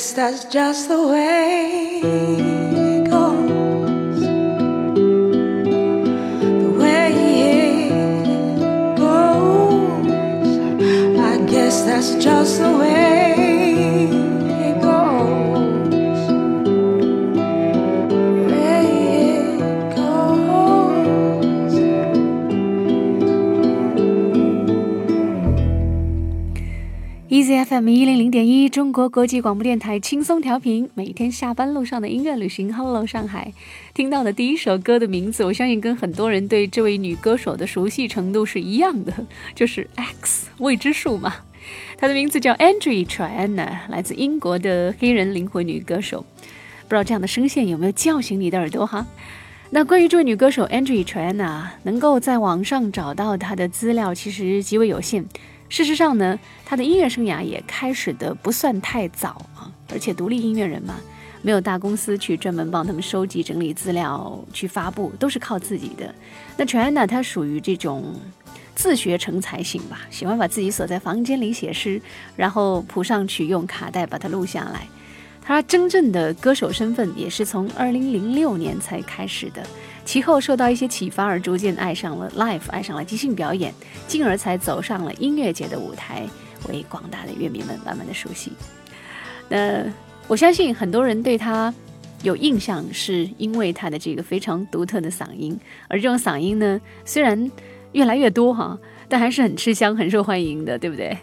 Guess that's just the way it goes. The way it goes. I guess that's just the way FM 一零零点一，中国国际广播电台轻松调频，每天下班路上的音乐旅行。Hello，上海，听到的第一首歌的名字，我相信跟很多人对这位女歌手的熟悉程度是一样的，就是 X 未知数嘛。她的名字叫 Andrea Triana，来自英国的黑人灵魂女歌手。不知道这样的声线有没有叫醒你的耳朵哈？那关于这位女歌手 Andrea Triana，能够在网上找到她的资料其实极为有限。事实上呢，他的音乐生涯也开始的不算太早啊，而且独立音乐人嘛，没有大公司去专门帮他们收集整理资料去发布，都是靠自己的。那全安娜她属于这种自学成才型吧，喜欢把自己锁在房间里写诗，然后谱上曲，用卡带把它录下来。他真正的歌手身份也是从二零零六年才开始的。其后受到一些启发而逐渐爱上了 live，爱上了即兴表演，进而才走上了音乐节的舞台，为广大的乐迷们慢慢的熟悉。那我相信很多人对他有印象，是因为他的这个非常独特的嗓音，而这种嗓音呢，虽然越来越多哈，但还是很吃香、很受欢迎的，对不对？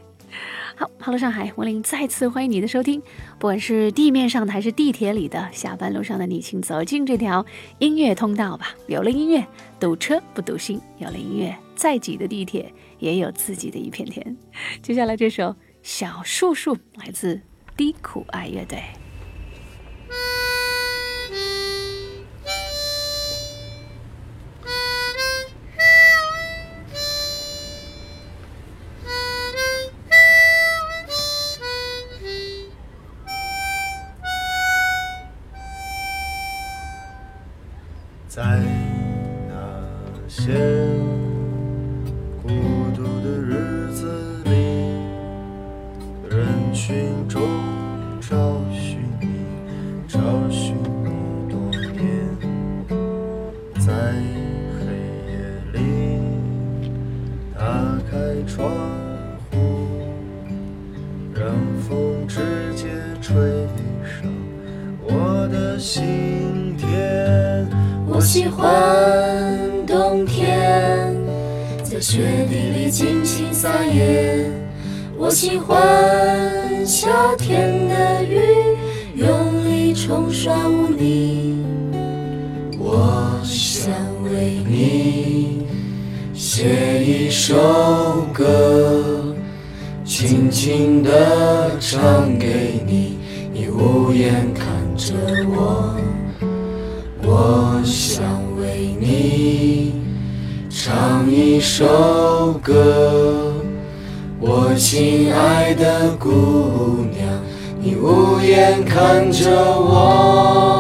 好，Hello 上海，文林再次欢迎你的收听。不管是地面上的还是地铁里的，下班路上的你，请走进这条音乐通道吧。有了音乐，堵车不堵心；有了音乐，再挤的地铁也有自己的一片天。接下来这首《小树树》来自低苦爱乐队。在那些首歌，轻轻地唱给你，你无言看着我。我想为你唱一首歌，我亲爱的姑娘，你无言看着我。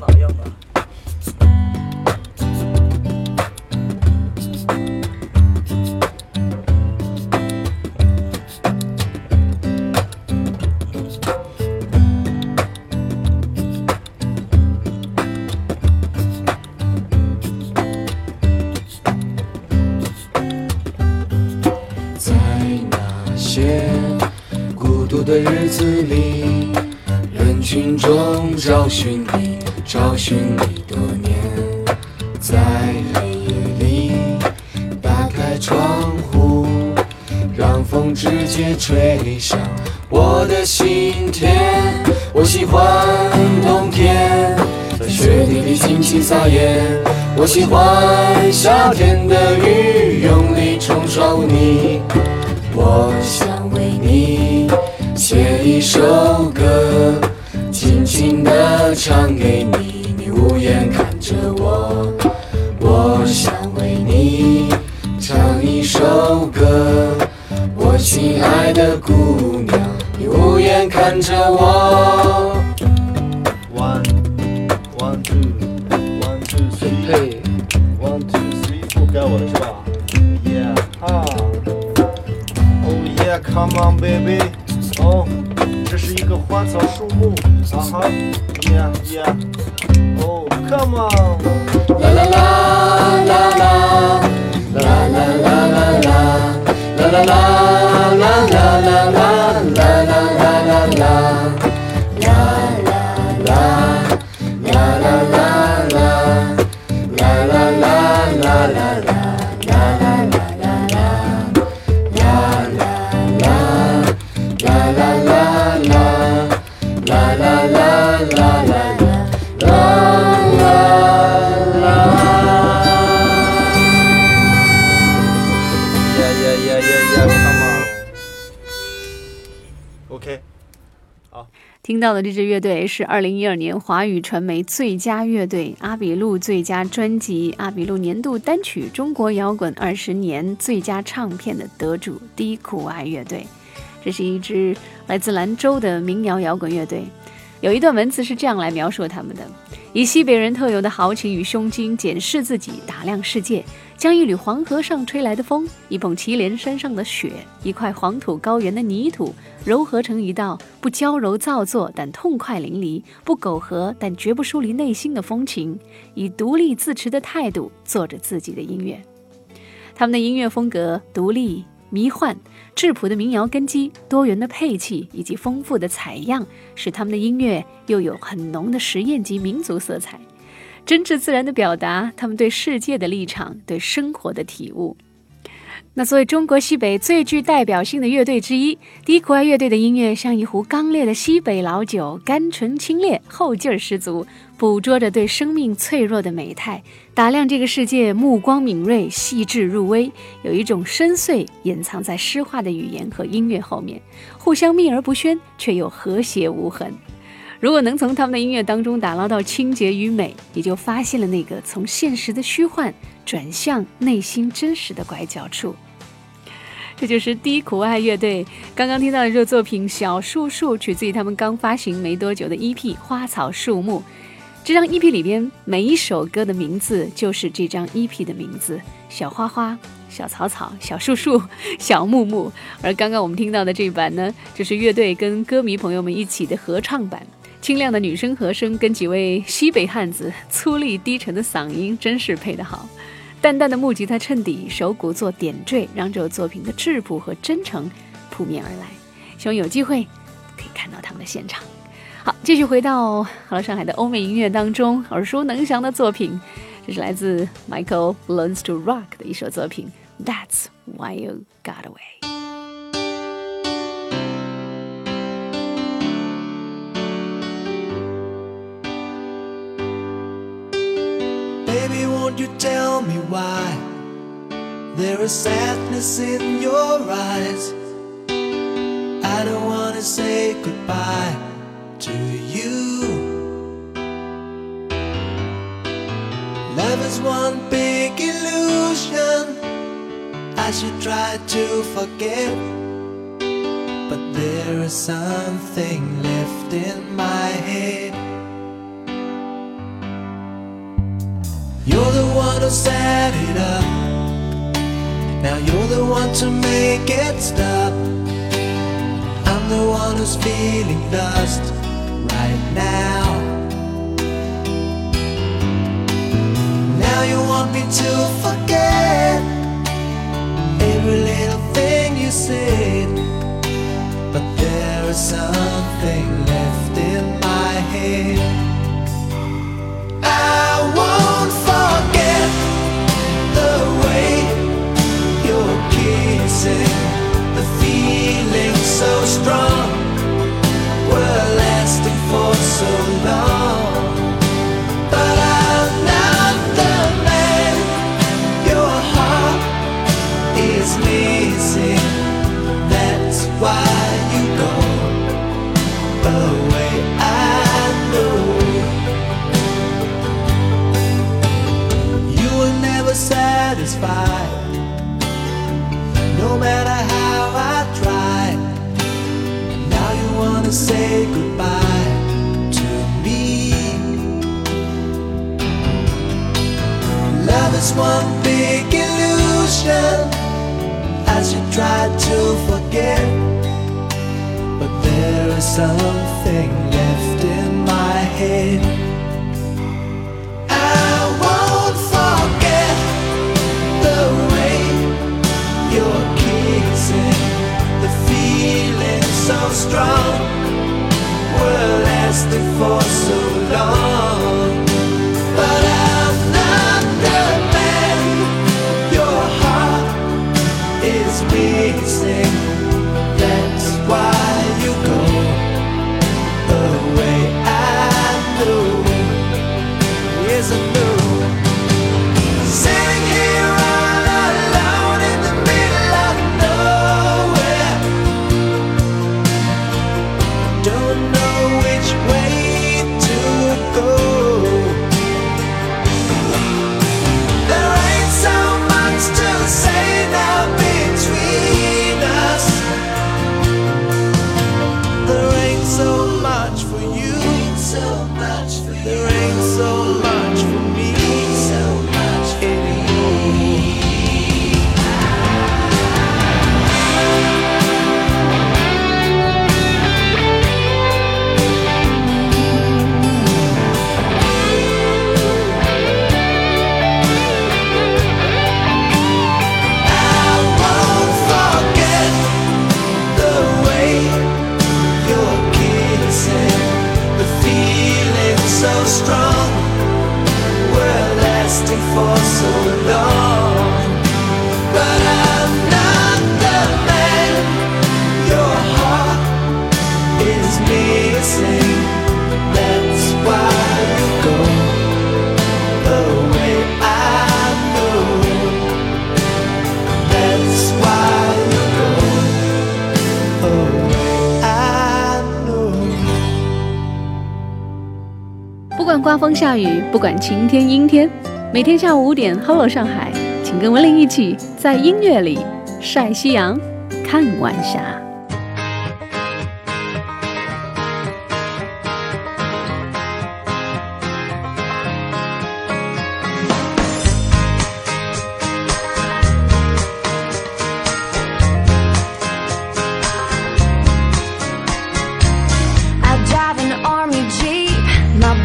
哪样啊我喜欢夏天的雨，用力冲刷污泥。我想为你。写一首歌，轻轻地唱给你，你无言看着我。我想为你唱一首歌，我亲爱的姑娘，你无言看着我。Come on, baby. Oh, 这是一个花草树木。哈哈，耶耶。Oh, come on. 啦啦啦啦啦，啦啦啦啦啦，啦啦啦啦啦啦。到的这支乐队是二零一二年华语传媒最佳乐队、阿比路最佳专辑、阿比路年度单曲、中国摇滚二十年最佳唱片的得主低苦爱乐队。这是一支来自兰州的民谣摇滚乐队。有一段文字是这样来描述他们的：以西北人特有的豪情与胸襟检视自己，打量世界，将一缕黄河上吹来的风，一捧祁连山上的雪，一块黄土高原的泥土，糅合成一道不娇柔造作但痛快淋漓，不苟合但绝不疏离内心的风情，以独立自持的态度做着自己的音乐。他们的音乐风格独立、迷幻、质朴的民谣根基、多元的配器以及丰富的采样，使他们的音乐又有很浓的实验及民族色彩。真挚自然地表达他们对世界的立场、对生活的体悟。那作为中国西北最具代表性的乐队之一，低苦爱乐队的音乐像一壶刚烈的西北老酒，甘醇清冽，后劲儿十足，捕捉着对生命脆弱的美态，打量这个世界，目光敏锐，细致入微，有一种深邃隐藏在诗化的语言和音乐后面，互相秘而不宣，却又和谐无痕。如果能从他们的音乐当中打捞到清洁与美，你就发现了那个从现实的虚幻转向内心真实的拐角处。这就是低苦爱乐队刚刚听到的这个作品《小树树》，取自于他们刚发行没多久的 EP《花草树木》。这张 EP 里边每一首歌的名字就是这张 EP 的名字：小花花、小草草、小树树、小木木。而刚刚我们听到的这版呢，就是乐队跟歌迷朋友们一起的合唱版。清亮的女声和声跟几位西北汉子粗粝低沉的嗓音，真是配得好。淡淡的木吉他衬底，手鼓做点缀，让这首作品的质朴和真诚扑面而来。希望有机会可以看到他们的现场。好，继续回到好了上海的欧美音乐当中，耳熟能详的作品，这是来自 Michael Learns to Rock 的一首作品，That's Why You Got Away。You tell me why there is sadness in your eyes? I don't wanna say goodbye to you. Love is one big illusion. I should try to forget, but there is something left in my head. You're the one who set it up. Now you're the one to make it stop. I'm the one who's feeling lost right now. Now you want me to forget every little thing you said. But there is something left in my head. I won't so strong, 光下雨，不管晴天阴天，每天下午五点。hello，上海，请跟文玲一起在音乐里晒夕阳，看晚霞。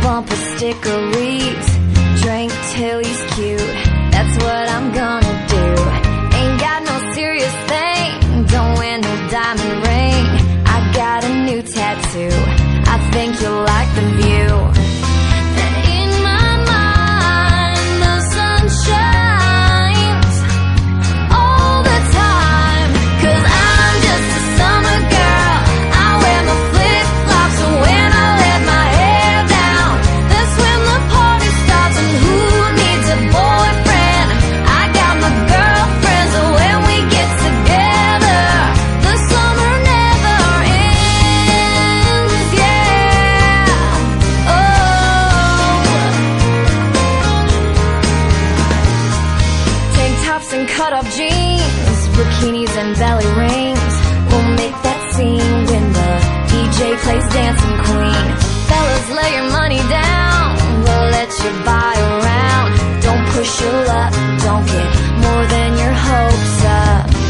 bumper stickeries. Drink till he's cute. That's what I'm gonna cut up jeans, bikinis and belly rings. We'll make that scene when the DJ plays Dancing Queen. Fellas, lay your money down. We'll let you buy around. Don't push your luck. Don't get more than your hopes up.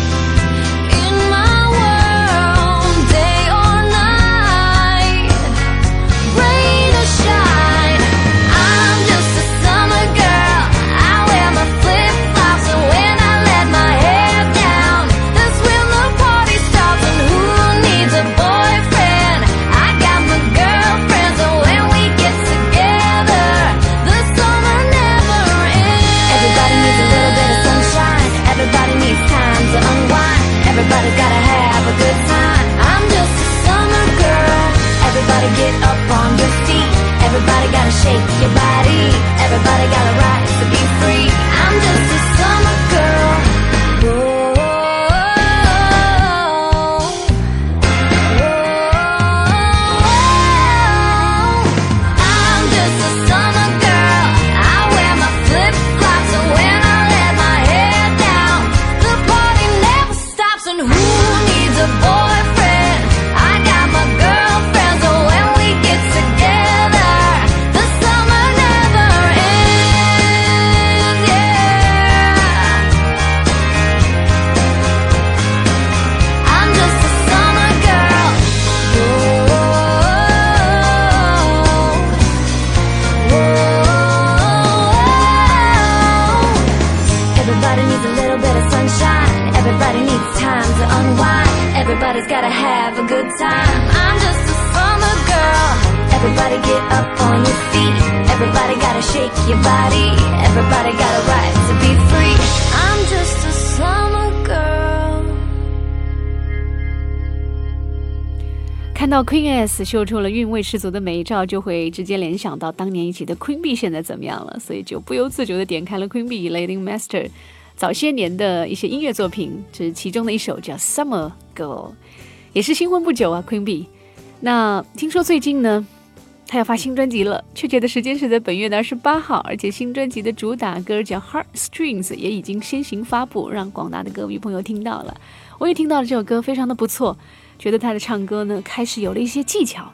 Queen S 秀出了韵味十足的美照，就会直接联想到当年一起的 Queen B 现在怎么样了，所以就不由自主的点开了 Queen B Lady Master 早些年的一些音乐作品，这是其中的一首叫《Summer Girl》，也是新婚不久啊，Queen B。那听说最近呢，他要发新专辑了，确切的时间是在本月的二十八号，而且新专辑的主打歌叫《Heart Strings》也已经先行发布，让广大的歌迷朋友听到了。我也听到了这首歌，非常的不错，觉得他的唱歌呢开始有了一些技巧。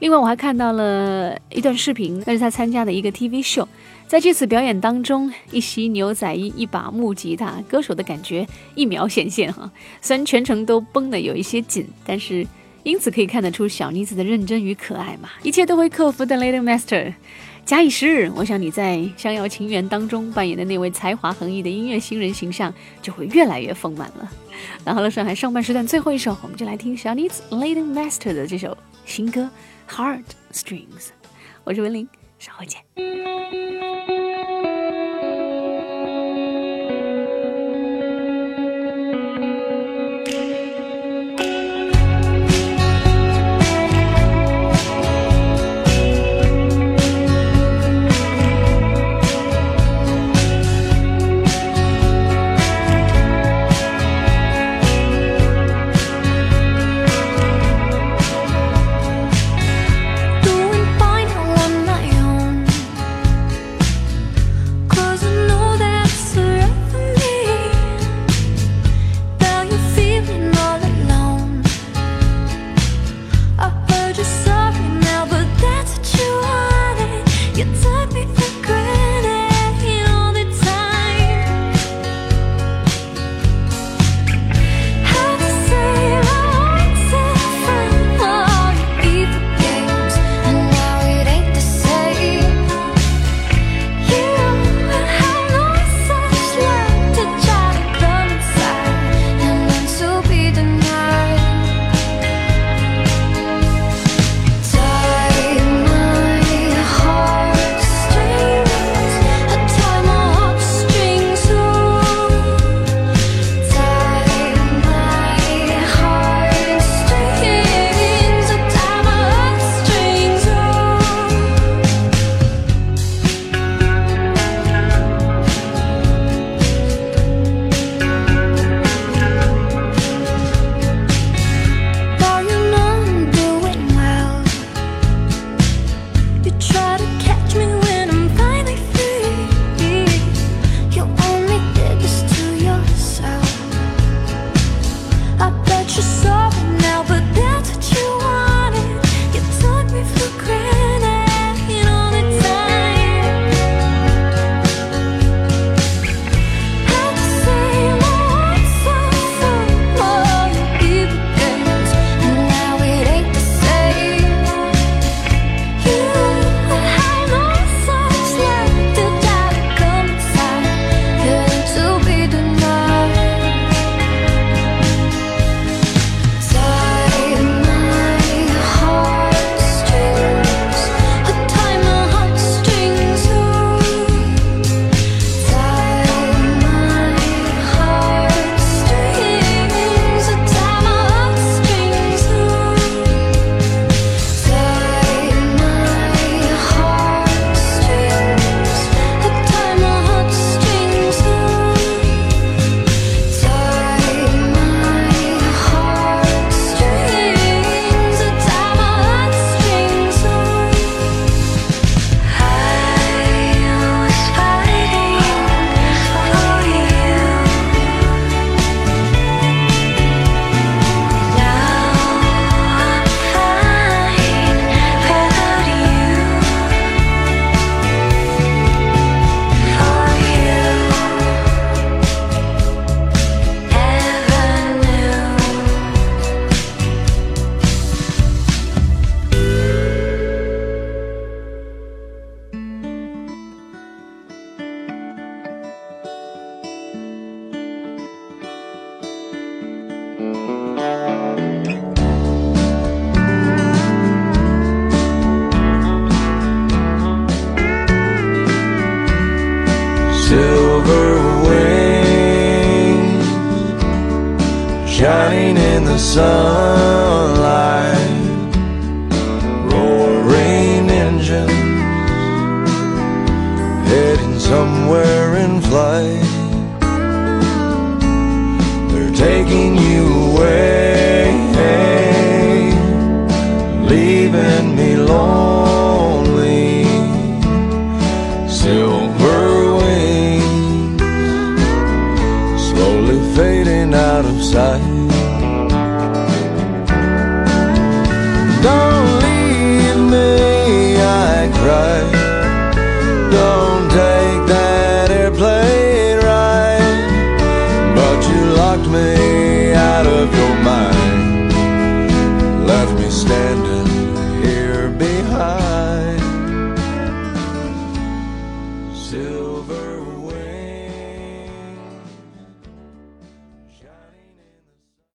另外，我还看到了一段视频，那是他参加的一个 TV show。在这次表演当中，一袭牛仔衣，一把木吉他，歌手的感觉一秒显现哈。虽然全程都绷得有一些紧，但是因此可以看得出小妮子的认真与可爱嘛。一切都会克服的 Lady Master，假以时日，我想你在《逍遥情缘》当中扮演的那位才华横溢的音乐新人形象就会越来越丰满了。那好了，上海上半时段最后一首，我们就来听小妮子 Lady Master 的这首新歌《Heart Strings》。我是文玲，稍后见。